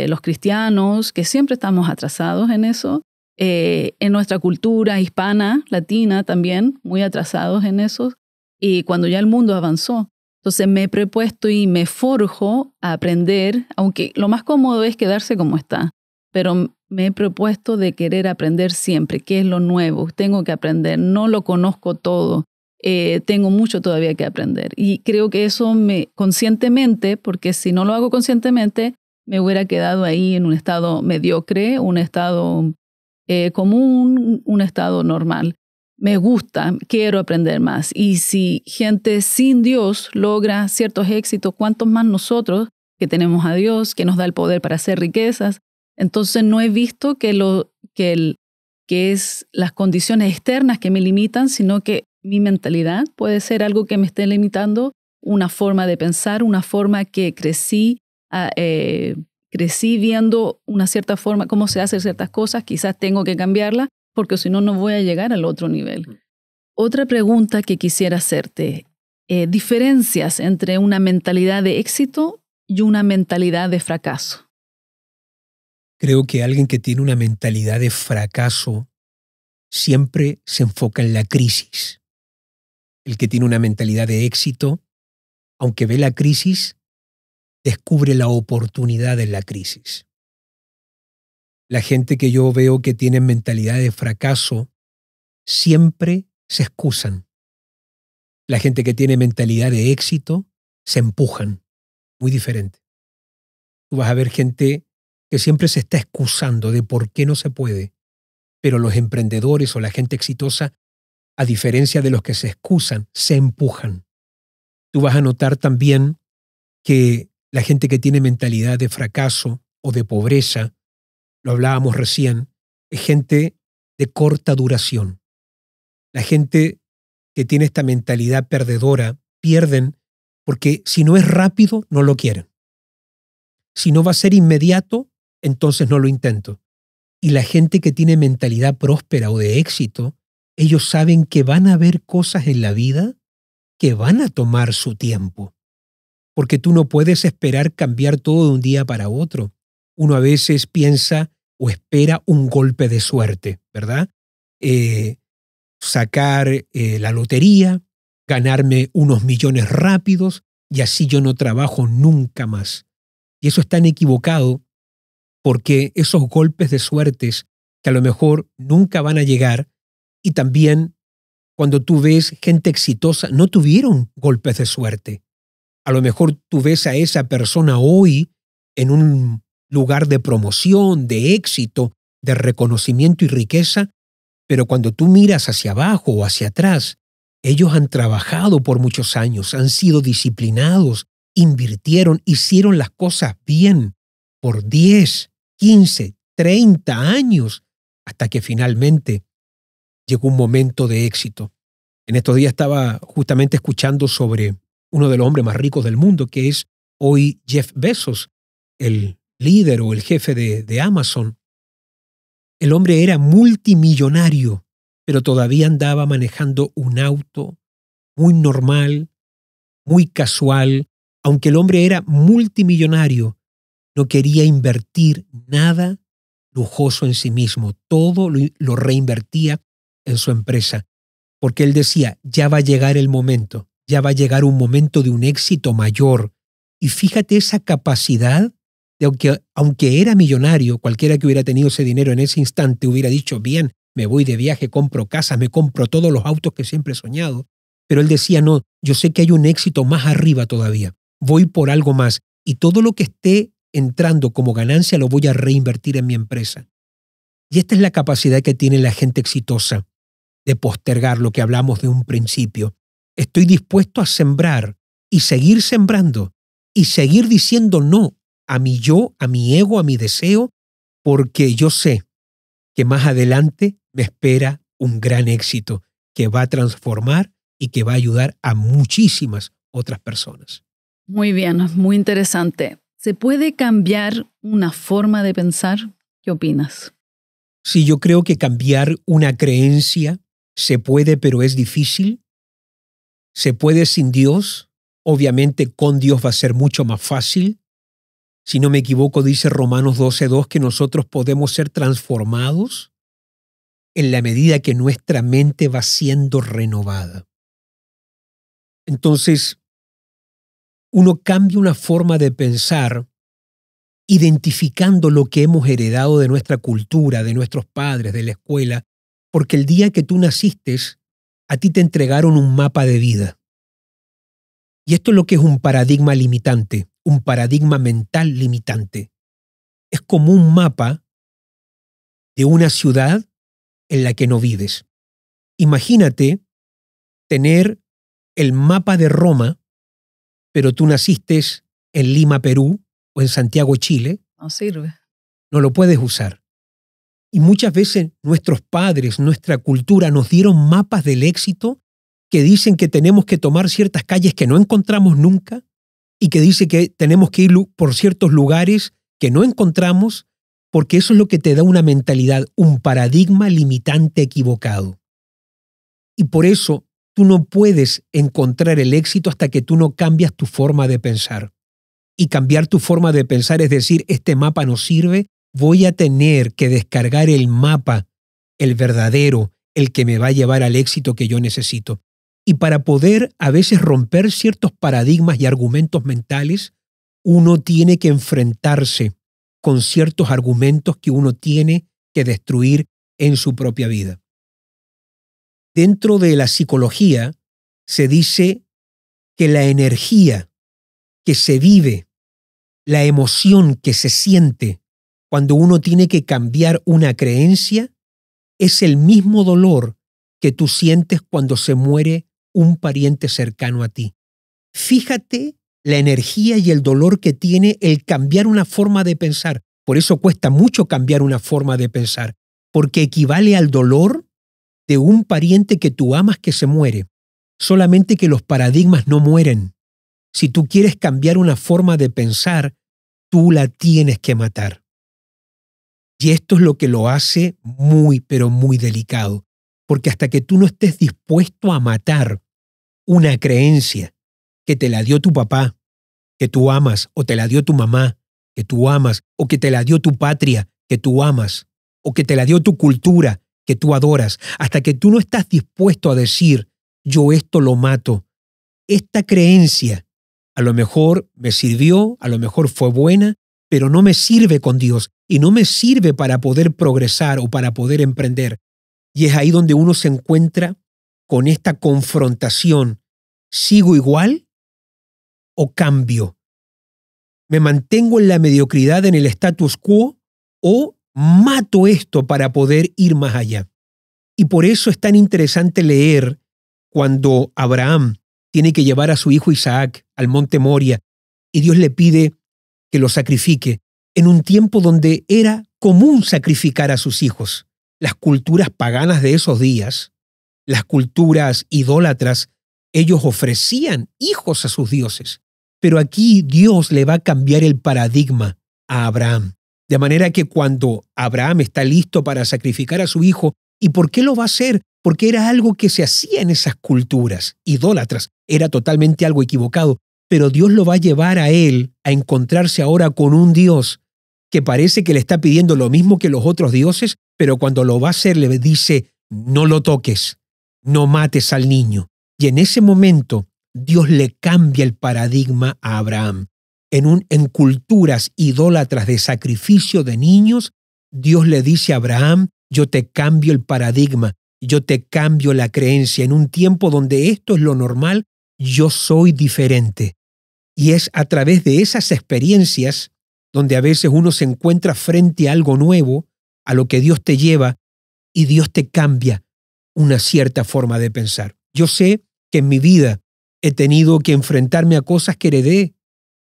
los cristianos que siempre estamos atrasados en eso, en nuestra cultura hispana, latina también, muy atrasados en eso, y cuando ya el mundo avanzó. Entonces me he propuesto y me forjo a aprender, aunque lo más cómodo es quedarse como está, pero me he propuesto de querer aprender siempre, qué es lo nuevo, tengo que aprender, no lo conozco todo, eh, tengo mucho todavía que aprender. Y creo que eso me conscientemente, porque si no lo hago conscientemente, me hubiera quedado ahí en un estado mediocre, un estado eh, común, un estado normal me gusta, quiero aprender más. Y si gente sin Dios logra ciertos éxitos, ¿cuántos más nosotros que tenemos a Dios, que nos da el poder para hacer riquezas? Entonces no he visto que, lo, que, el, que es las condiciones externas que me limitan, sino que mi mentalidad puede ser algo que me esté limitando, una forma de pensar, una forma que crecí, ah, eh, crecí viendo una cierta forma, cómo se hacen ciertas cosas, quizás tengo que cambiarla, porque si no, no voy a llegar al otro nivel. Otra pregunta que quisiera hacerte, eh, diferencias entre una mentalidad de éxito y una mentalidad de fracaso. Creo que alguien que tiene una mentalidad de fracaso siempre se enfoca en la crisis. El que tiene una mentalidad de éxito, aunque ve la crisis, descubre la oportunidad en la crisis. La gente que yo veo que tiene mentalidad de fracaso siempre se excusan. La gente que tiene mentalidad de éxito se empujan. Muy diferente. Tú vas a ver gente que siempre se está excusando de por qué no se puede. Pero los emprendedores o la gente exitosa, a diferencia de los que se excusan, se empujan. Tú vas a notar también que la gente que tiene mentalidad de fracaso o de pobreza, lo hablábamos recién, es gente de corta duración. La gente que tiene esta mentalidad perdedora pierden porque si no es rápido, no lo quieren. Si no va a ser inmediato, entonces no lo intento. Y la gente que tiene mentalidad próspera o de éxito, ellos saben que van a haber cosas en la vida que van a tomar su tiempo. Porque tú no puedes esperar cambiar todo de un día para otro. Uno a veces piensa o espera un golpe de suerte, ¿verdad? Eh, sacar eh, la lotería, ganarme unos millones rápidos y así yo no trabajo nunca más. Y eso es tan equivocado porque esos golpes de suertes que a lo mejor nunca van a llegar y también cuando tú ves gente exitosa, no tuvieron golpes de suerte. A lo mejor tú ves a esa persona hoy en un lugar de promoción, de éxito, de reconocimiento y riqueza, pero cuando tú miras hacia abajo o hacia atrás, ellos han trabajado por muchos años, han sido disciplinados, invirtieron, hicieron las cosas bien por 10, 15, 30 años, hasta que finalmente llegó un momento de éxito. En estos días estaba justamente escuchando sobre uno de los hombres más ricos del mundo, que es hoy Jeff Bezos, el líder o el jefe de, de Amazon. El hombre era multimillonario, pero todavía andaba manejando un auto muy normal, muy casual. Aunque el hombre era multimillonario, no quería invertir nada lujoso en sí mismo. Todo lo, reinvertía en su empresa, porque él decía, ya va a llegar el momento, ya va a llegar un momento de un éxito mayor. Y fíjate esa capacidad de aunque, aunque era millonario, cualquiera que hubiera tenido ese dinero en ese instante hubiera dicho, bien, me voy de viaje, compro casa, me compro todos los autos que siempre he soñado. Pero él decía, no, yo sé que hay un éxito más arriba todavía, voy por algo más y todo lo que esté entrando como ganancia lo voy a reinvertir en mi empresa. Y esta es la capacidad que tiene la gente exitosa de postergar lo que hablamos de un principio. Estoy dispuesto a sembrar y seguir sembrando y seguir diciendo no a mi yo, a mi ego, a mi deseo, porque yo sé que más adelante me espera un gran éxito que va a transformar y que va a ayudar a muchísimas otras personas. Muy bien, muy interesante. ¿Se puede cambiar una forma de pensar? ¿Qué opinas? Sí, yo creo que cambiar una creencia se puede, pero es difícil. Se puede sin Dios. Obviamente con Dios va a ser mucho más fácil. Si no me equivoco, dice Romanos 12.2 que nosotros podemos ser transformados en la medida que nuestra mente va siendo renovada. Entonces, uno cambia una forma de pensar identificando lo que hemos heredado de nuestra cultura, de nuestros padres, de la escuela, porque el día que tú naciste, a ti te entregaron un mapa de vida. Y esto es lo que es un paradigma limitante, un paradigma mental limitante. Es como un mapa de una ciudad en la que no vives. Imagínate tener el mapa de Roma, pero tú naciste en Lima, Perú, o en Santiago, Chile. No sirve. no lo puedes usar. Y muchas veces nuestros padres, nuestra cultura nos dieron mapas del éxito que dicen que tenemos que tomar ciertas calles que no encontramos nunca y que dice que tenemos que ir por ciertos lugares que no encontramos porque eso es lo que te da una mentalidad, un paradigma limitante equivocado. Y por eso tú no puedes encontrar el éxito hasta que tú no cambias tu forma de pensar. Y cambiar tu forma de pensar es decir, este mapa no sirve, voy a tener que descargar el mapa, el verdadero, el que me va a llevar al éxito que yo necesito. Y para poder a veces romper ciertos paradigmas y argumentos mentales, uno tiene que enfrentarse con ciertos argumentos que uno tiene que destruir en su propia vida. Dentro de la psicología se dice que la energía que se vive, la emoción que se siente cuando uno tiene que cambiar una creencia, es el mismo dolor que tú sientes cuando se muere un pariente cercano a ti. Fíjate la energía y el dolor que tiene el cambiar una forma de pensar. Por eso cuesta mucho cambiar una forma de pensar, porque equivale al dolor de un pariente que tú amas que se muere. Solamente que los paradigmas no mueren. Si tú quieres cambiar una forma de pensar, tú la tienes que matar. Y esto es lo que lo hace muy, pero muy delicado, porque hasta que tú no estés dispuesto a matar una creencia, que te la dio tu papá, que tú amas, o te la dio tu mamá, que tú amas, o que te la dio tu patria, que tú amas, o que te la dio tu cultura, que tú adoras, hasta que tú no estás dispuesto a decir, yo esto lo mato. Esta creencia a lo mejor me sirvió, a lo mejor fue buena, pero no me sirve con Dios y no me sirve para poder progresar o para poder emprender. Y es ahí donde uno se encuentra con esta confrontación. ¿Sigo igual o cambio? ¿Me mantengo en la mediocridad, en el status quo o mato esto para poder ir más allá? Y por eso es tan interesante leer cuando Abraham tiene que llevar a su hijo Isaac al monte Moria y Dios le pide que lo sacrifique en un tiempo donde era común sacrificar a sus hijos. Las culturas paganas de esos días, las culturas idólatras, ellos ofrecían hijos a sus dioses. Pero aquí Dios le va a cambiar el paradigma a Abraham. De manera que cuando Abraham está listo para sacrificar a su hijo, ¿y por qué lo va a hacer? Porque era algo que se hacía en esas culturas idólatras. Era totalmente algo equivocado. Pero Dios lo va a llevar a él a encontrarse ahora con un Dios que parece que le está pidiendo lo mismo que los otros dioses, pero cuando lo va a hacer le dice, no lo toques, no mates al niño. Y en ese momento Dios le cambia el paradigma a Abraham. En, culturas idólatras de sacrificio de niños, Dios le dice a Abraham, yo te cambio el paradigma, yo te cambio la creencia. En un tiempo donde esto es lo normal, yo soy diferente. Y es a través de esas experiencias donde a veces uno se encuentra frente a algo nuevo, a lo que Dios te lleva, y Dios te cambia una cierta forma de pensar. Yo sé que en mi vida he tenido que enfrentarme a cosas que heredé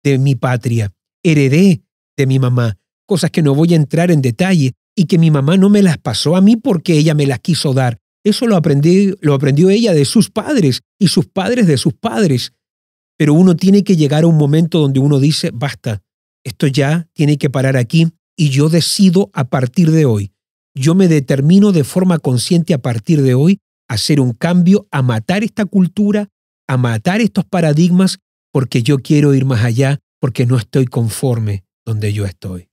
de mi patria, heredé de mi mamá, cosas que no voy a entrar en detalle y que mi mamá no me las pasó a mí porque ella me las quiso dar. Eso lo, aprendí, lo aprendió ella de sus padres y sus padres de sus padres. Pero uno tiene que llegar a un momento donde uno dice, basta, esto ya tiene que parar aquí y yo decido a partir de hoy. Yo me determino de forma consciente a partir de hoy a hacer un cambio, a matar esta cultura, a matar estos paradigmas porque yo quiero ir más allá, porque no estoy conforme donde yo estoy.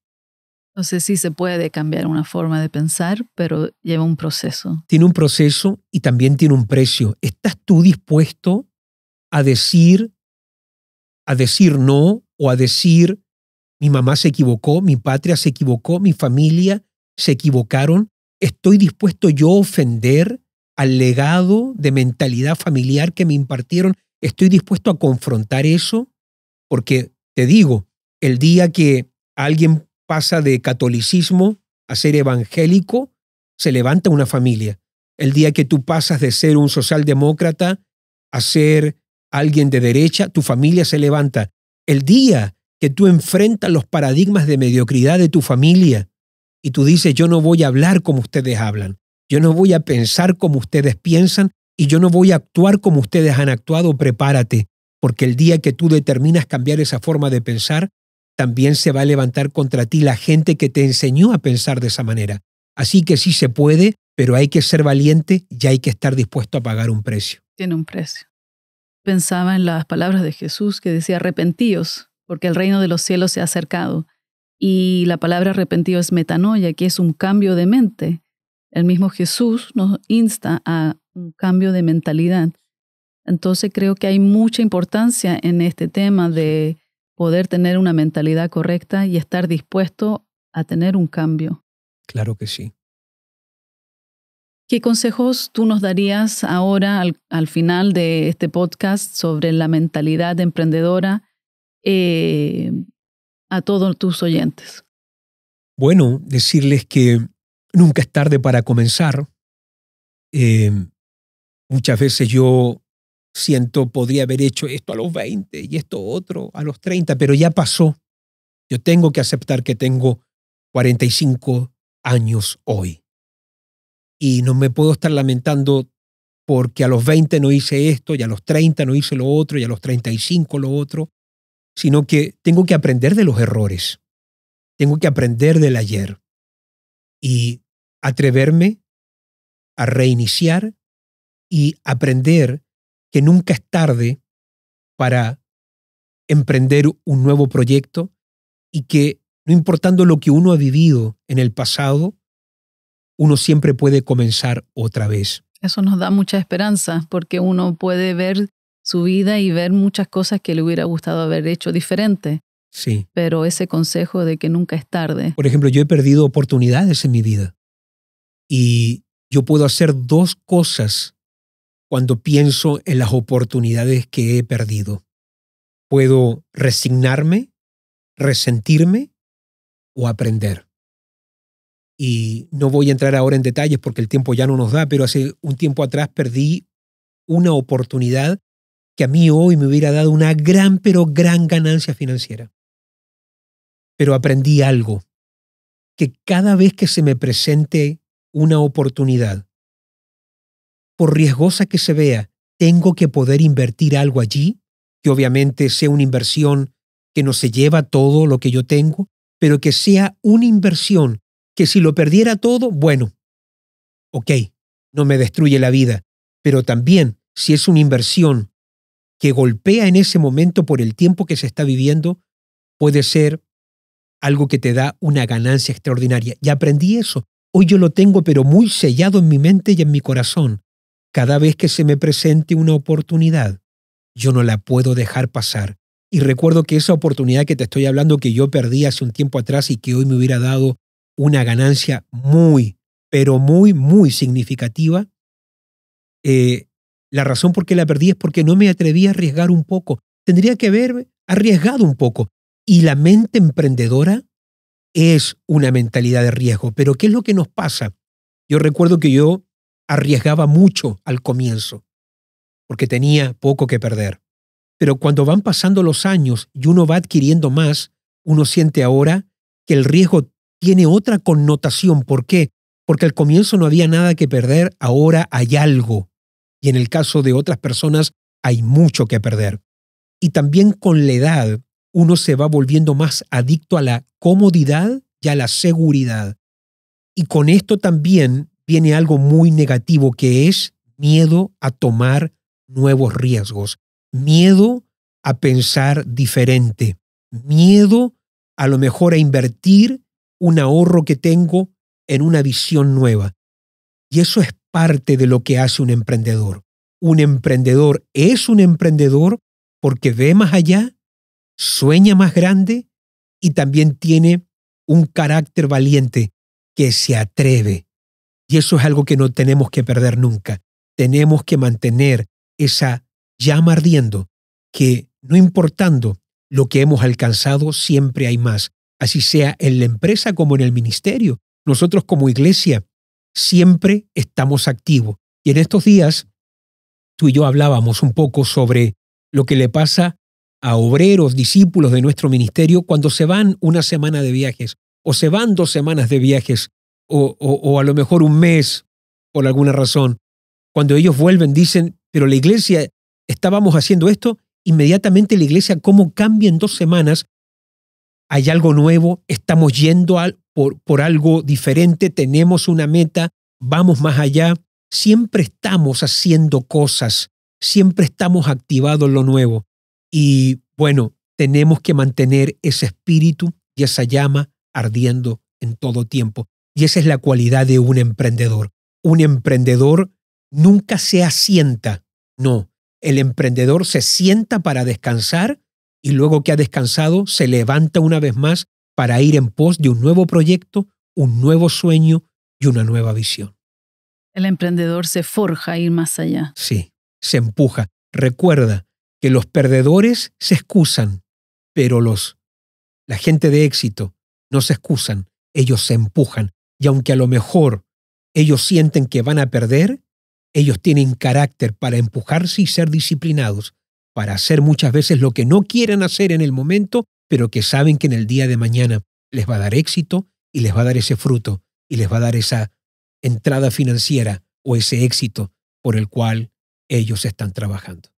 Entonces sí se puede cambiar una forma de pensar, pero lleva un proceso. Tiene un proceso y también tiene un precio. ¿Estás tú dispuesto a decir, a decir no o a decir mi mamá se equivocó, mi patria se equivocó, mi familia se equivocaron? ¿Estoy dispuesto yo a ofender al legado de mentalidad familiar que me impartieron, estoy dispuesto a confrontar eso, porque te digo, el día que alguien pasa de catolicismo a ser evangélico, se levanta una familia. El día que tú pasas de ser un socialdemócrata a ser alguien de derecha, tu familia se levanta. El día que tú enfrentas los paradigmas de mediocridad de tu familia y tú dices, yo no voy a hablar como ustedes hablan, yo no voy a pensar como ustedes piensan y yo no voy a actuar como ustedes han actuado, prepárate, porque el día que tú determinas cambiar esa forma de pensar, también se va a levantar contra ti la gente que te enseñó a pensar de esa manera. Así que sí se puede, pero hay que ser valiente y hay que estar dispuesto a pagar un precio. Tiene un precio. Pensaba en las palabras de Jesús que decía arrepentíos, porque el reino de los cielos se ha acercado. Y la palabra arrepentido es metanoia, que es un cambio de mente. El mismo Jesús nos insta a un cambio de mentalidad. Entonces creo que hay mucha importancia en este tema de poder tener una mentalidad correcta y estar dispuesto a tener un cambio. Claro que sí. ¿Qué consejos tú nos darías ahora al, final de este podcast sobre la mentalidad emprendedora eh, a todos tus oyentes? Bueno, decirles que nunca es tarde para comenzar. Eh, muchas veces yo siento podría haber hecho esto a los 20 y esto otro a los 30, pero ya pasó. Yo tengo que aceptar que tengo 45 años hoy. Y no me puedo estar lamentando porque a los 20 no hice esto y a los 30 no hice lo otro y a los 35 lo otro, sino que tengo que aprender de los errores. Tengo que aprender del ayer y atreverme a reiniciar y aprender que nunca es tarde para emprender un nuevo proyecto y que no importando lo que uno ha vivido en el pasado, uno siempre puede comenzar otra vez. Eso nos da mucha esperanza porque uno puede ver su vida y ver muchas cosas que le hubiera gustado haber hecho diferente. Sí. Pero ese consejo de que nunca es tarde. Por ejemplo, yo he perdido oportunidades en mi vida y yo puedo hacer dos cosas cuando pienso en las oportunidades que he perdido. Puedo resignarme, resentirme o aprender. Y no voy a entrar ahora en detalles porque el tiempo ya no nos da, pero hace un tiempo atrás perdí una oportunidad que a mí hoy me hubiera dado una gran, pero gran ganancia financiera. Pero aprendí algo, que cada vez que se me presente una oportunidad, por riesgosa que se vea, tengo que poder invertir algo allí, que obviamente sea una inversión que no se lleva todo lo que yo tengo, pero que sea una inversión que si lo perdiera todo, bueno, ok, no me destruye la vida, pero también si es una inversión que golpea en ese momento por el tiempo que se está viviendo, puede ser algo que te da una ganancia extraordinaria. Y aprendí eso. Hoy yo lo tengo, pero muy sellado en mi mente y en mi corazón cada vez que se me presente una oportunidad, yo no la puedo dejar pasar. Y recuerdo que esa oportunidad que te estoy hablando que yo perdí hace un tiempo atrás y que hoy me hubiera dado una ganancia muy, pero muy, muy significativa, eh, la razón por qué la perdí es porque no me atreví a arriesgar un poco. Tendría que haber arriesgado un poco. Y la mente emprendedora es una mentalidad de riesgo. Pero ¿qué es lo que nos pasa? Yo recuerdo que yo arriesgaba mucho al comienzo, porque tenía poco que perder. Pero cuando van pasando los años y uno va adquiriendo más, uno siente ahora que el riesgo tiene otra connotación. ¿Por qué? Porque al comienzo no había nada que perder, ahora hay algo. Y en el caso de otras personas hay mucho que perder. Y también con la edad uno se va volviendo más adicto a la comodidad y a la seguridad. Y con esto también viene algo muy negativo que es miedo a tomar nuevos riesgos, miedo a pensar diferente, miedo a lo mejor a invertir un ahorro que tengo en una visión nueva. Y eso es parte de lo que hace un emprendedor. Un emprendedor es un emprendedor porque ve más allá, sueña más grande y también tiene un carácter valiente que se atreve y eso es algo que no tenemos que perder nunca. Tenemos que mantener esa llama ardiendo, que no importando lo que hemos alcanzado, siempre hay más. Así sea en la empresa como en el ministerio. Nosotros como iglesia siempre estamos activos. Y en estos días, tú y yo hablábamos un poco sobre lo que le pasa a obreros, discípulos de nuestro ministerio cuando se van una semana de viajes o se van dos semanas de viajes o, a lo mejor un mes por alguna razón. Cuando ellos vuelven dicen, pero la iglesia, estábamos haciendo esto, inmediatamente la iglesia, ¿cómo cambia en dos semanas? Hay algo nuevo, estamos yendo por, por algo diferente, tenemos una meta, vamos más allá. Siempre estamos haciendo cosas, siempre estamos activados en lo nuevo. Y bueno, tenemos que mantener ese espíritu y esa llama ardiendo en todo tiempo. Y esa es la cualidad de un emprendedor. Un emprendedor nunca se asienta, no, el emprendedor se sienta para descansar y luego que ha descansado se levanta una vez más para ir en pos de un nuevo proyecto, un nuevo sueño y una nueva visión. El emprendedor se forja a ir más allá. Sí, se empuja. Recuerda que los perdedores se excusan, pero los la gente de éxito no se excusan, ellos se empujan. Y aunque a lo mejor ellos sienten que van a perder, ellos tienen carácter para empujarse y ser disciplinados, para hacer muchas veces lo que no quieren hacer en el momento, pero que saben que en el día de mañana les va a dar éxito y les va a dar ese fruto y les va a dar esa entrada financiera o ese éxito por el cual ellos están trabajando.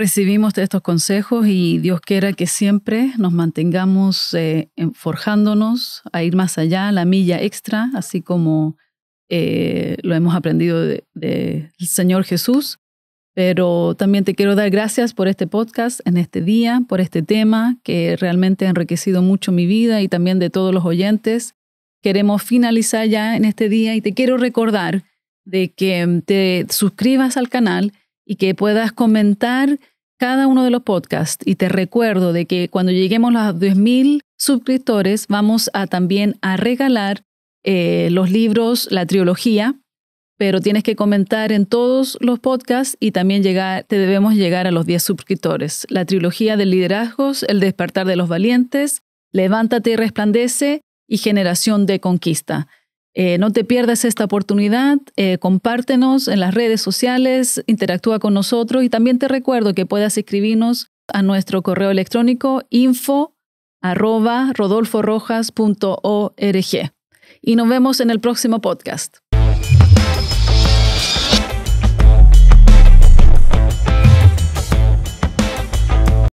Recibimos estos consejos y Dios quiera que siempre nos mantengamos eh, forjándonos a ir más allá, la milla extra, así como eh, lo hemos aprendido del de, Señor Jesús, pero también te quiero dar gracias por este podcast en este día, por este tema que realmente ha enriquecido mucho mi vida y también de todos los oyentes. Queremos finalizar ya en este día y te quiero recordar de que te suscribas al canal y que puedas comentar cada uno de los podcasts. Y te recuerdo de que cuando lleguemos a los 10.000 suscriptores vamos a también a regalar eh, los libros, la trilogía, pero tienes que comentar en todos los podcasts y también llegar, te debemos llegar a los 10 suscriptores. La trilogía de liderazgos, El despertar de los valientes, Levántate y resplandece y Generación de conquista. Eh, no te pierdas esta oportunidad, eh, compártenos en las redes sociales, interactúa con nosotros y también te recuerdo que puedas escribirnos a nuestro correo electrónico info arroba y nos vemos en el próximo podcast.